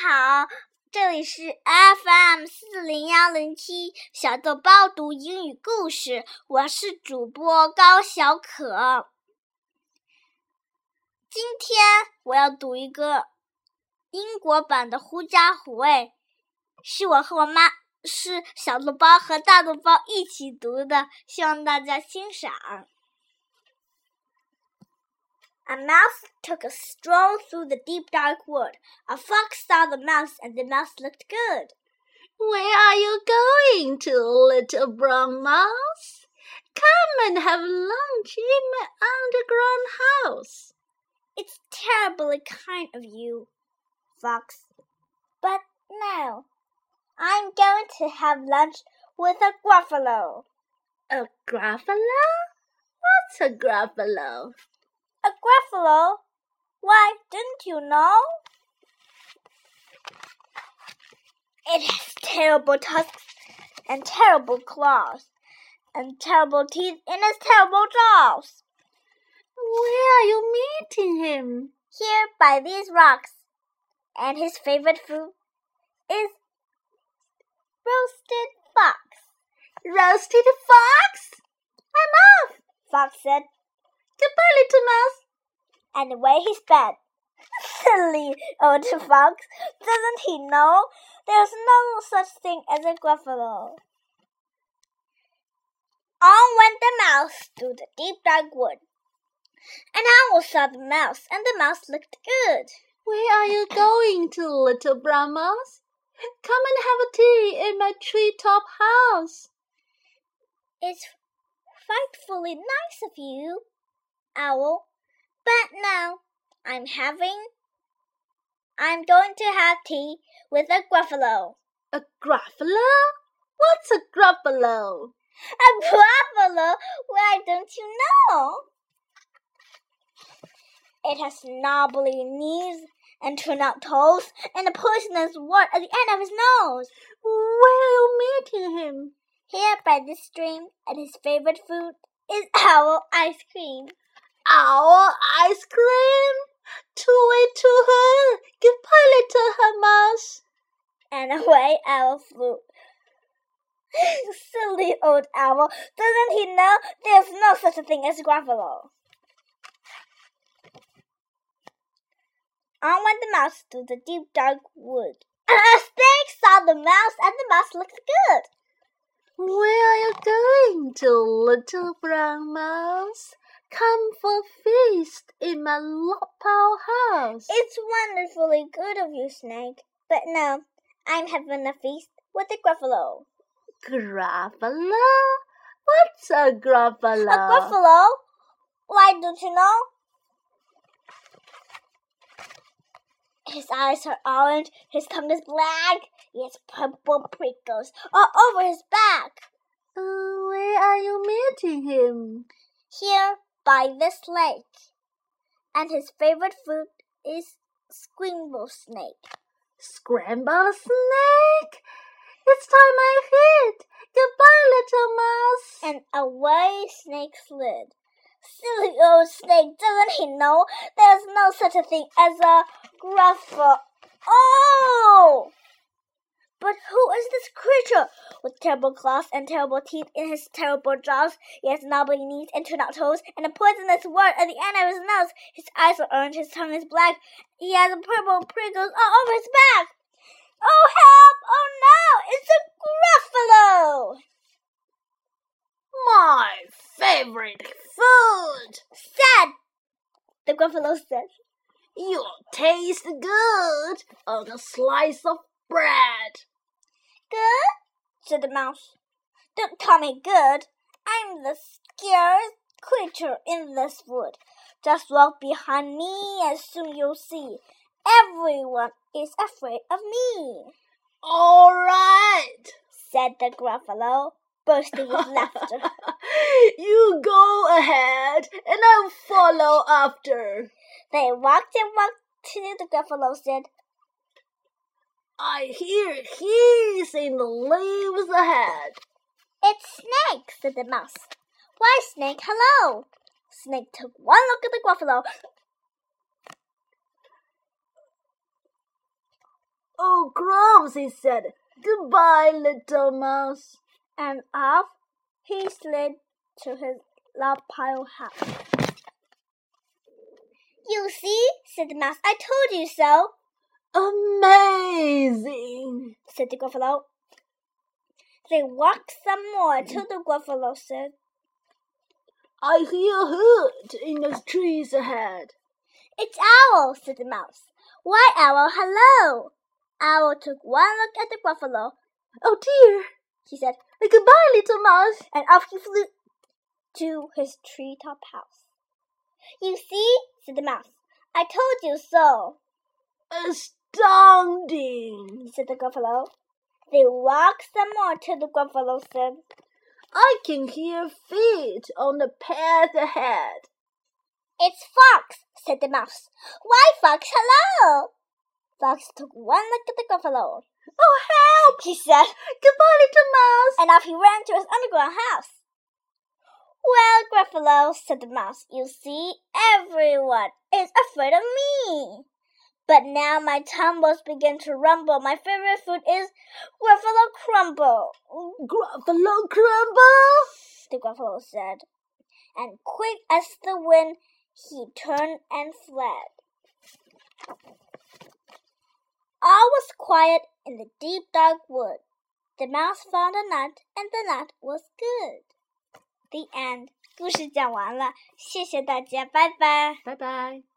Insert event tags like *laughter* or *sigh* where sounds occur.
好，这里是 FM 四零幺零七小豆包读英语故事，我是主播高小可。今天我要读一个英国版的《狐假虎威》，是我和我妈是小豆包和大豆包一起读的，希望大家欣赏。A mouse took a stroll through the deep dark wood. A fox saw the mouse, and the mouse looked good. Where are you going to, little brown mouse? Come and have lunch in my underground house. It's terribly kind of you, Fox. But no, I'm going to have lunch with a Gruffalo. A Gruffalo? What's a Gruffalo? A Gruffalo? Why, didn't you know? It has terrible tusks and terrible claws and terrible teeth in its terrible jaws. Where are you meeting him? Here by these rocks. And his favorite food is roasted fox. Roasted fox? I'm off, Fox said, Goodbye, little mouse. and away he sped. *laughs* Silly old fox, doesn't he know there's no such thing as a Gruffalo? On went the mouse through the deep dark wood. An owl saw the mouse, and the mouse looked good. Where are you going to, little brown mouse? Come and have a tea in my treetop house. It's frightfully nice of you, Owl, but now I'm having. I'm going to have tea with a Gruffalo. A Gruffalo? What's a Gruffalo? A Gruffalo? Why don't you know? It has knobbly knees and turn out toes and a poisonous wart at the end of his nose. Where are you meeting him? Here by this stream, and his favorite food is owl ice cream. Our ice cream? To it to her. Goodbye, little her mouse. And away owl flew. *laughs* Silly old owl, doesn't he know there's no such a thing as Gruffalo? On went the mouse through the deep dark wood. *laughs* A snake saw the mouse, and the mouse looked good. Where are you going to, little brown mouse? Come for a feast in my pile house. It's wonderfully good of you, Snake. But no, I'm having a feast with the Gruffalo. Gruffalo? What's a Gruffalo? A Gruffalo? Why don't you know? His eyes are orange, his tongue is black, he has purple prickles all over his back. Uh, where are you meeting him? Here by this lake. And his favorite food is Scrimble Snake. Scramble snake? It's time I hit. Goodbye, little mouse. And away Snake slid. Silly old snake, doesn't he know there's no such a thing as a gruffalo? Oh! Is this creature with terrible claws and terrible teeth in his terrible jaws? He has knobbly knees and turned out toes and a poisonous wart at the end of his nose. His eyes are orange, his tongue is black. He has purple prickles all over his back. Oh help! Oh no! It's a gruffalo! My favorite food. Sad, the gruffalo said. You'll taste good oh, on a slice of bread. Good? said the mouse. Don't call me good. I'm the scariest creature in this wood. Just walk behind me and soon you'll see. Everyone is afraid of me, All right. said the Gruffalo, bursting with laughter. *laughs* you go ahead and I'll follow after. They walked and walked till the Gruffalo said, I hear he's in the leaves ahead. It's Snake, said the mouse. Why, Snake, hello. Snake took one look at the Gruffalo Oh, crumbs, he said. Goodbye, little mouse. And off he slid to his log pile house. You see, said the mouse, I told you so, Amazing. said the Gruffalo. They walked some more till the Gruffalo said, I hear a hoot in the trees ahead. It's Owl, said the mouse. Why, Owl, hello! Owl took one look at the Gruffalo, Oh dear. he said, Goodbye, little mouse. and off he flew to his treetop house. You see, said the mouse, I told you so, Astounding. said the Gruffalo. They walked some more till the Gruffalo said, I can hear feet on the path ahead. It's Fox, said the mouse. Why, Fox, hello! Fox took one look at the Gruffalo, Oh, help! he said, Goodbye, little mouse. and off he ran to his underground house. Well, Gruffalo, said the mouse, you see, everyone is afraid of me. But now my tumbles begin to rumble. My favorite food is Gruffalo Crumble, Gruffalo crumble. the Gruffalo said. And quick as the wind, he turned and fled. All was quiet in the deep dark wood. The mouse found a nut, and the nut was good. The end. 故事讲完了，谢谢大家，拜拜。拜拜。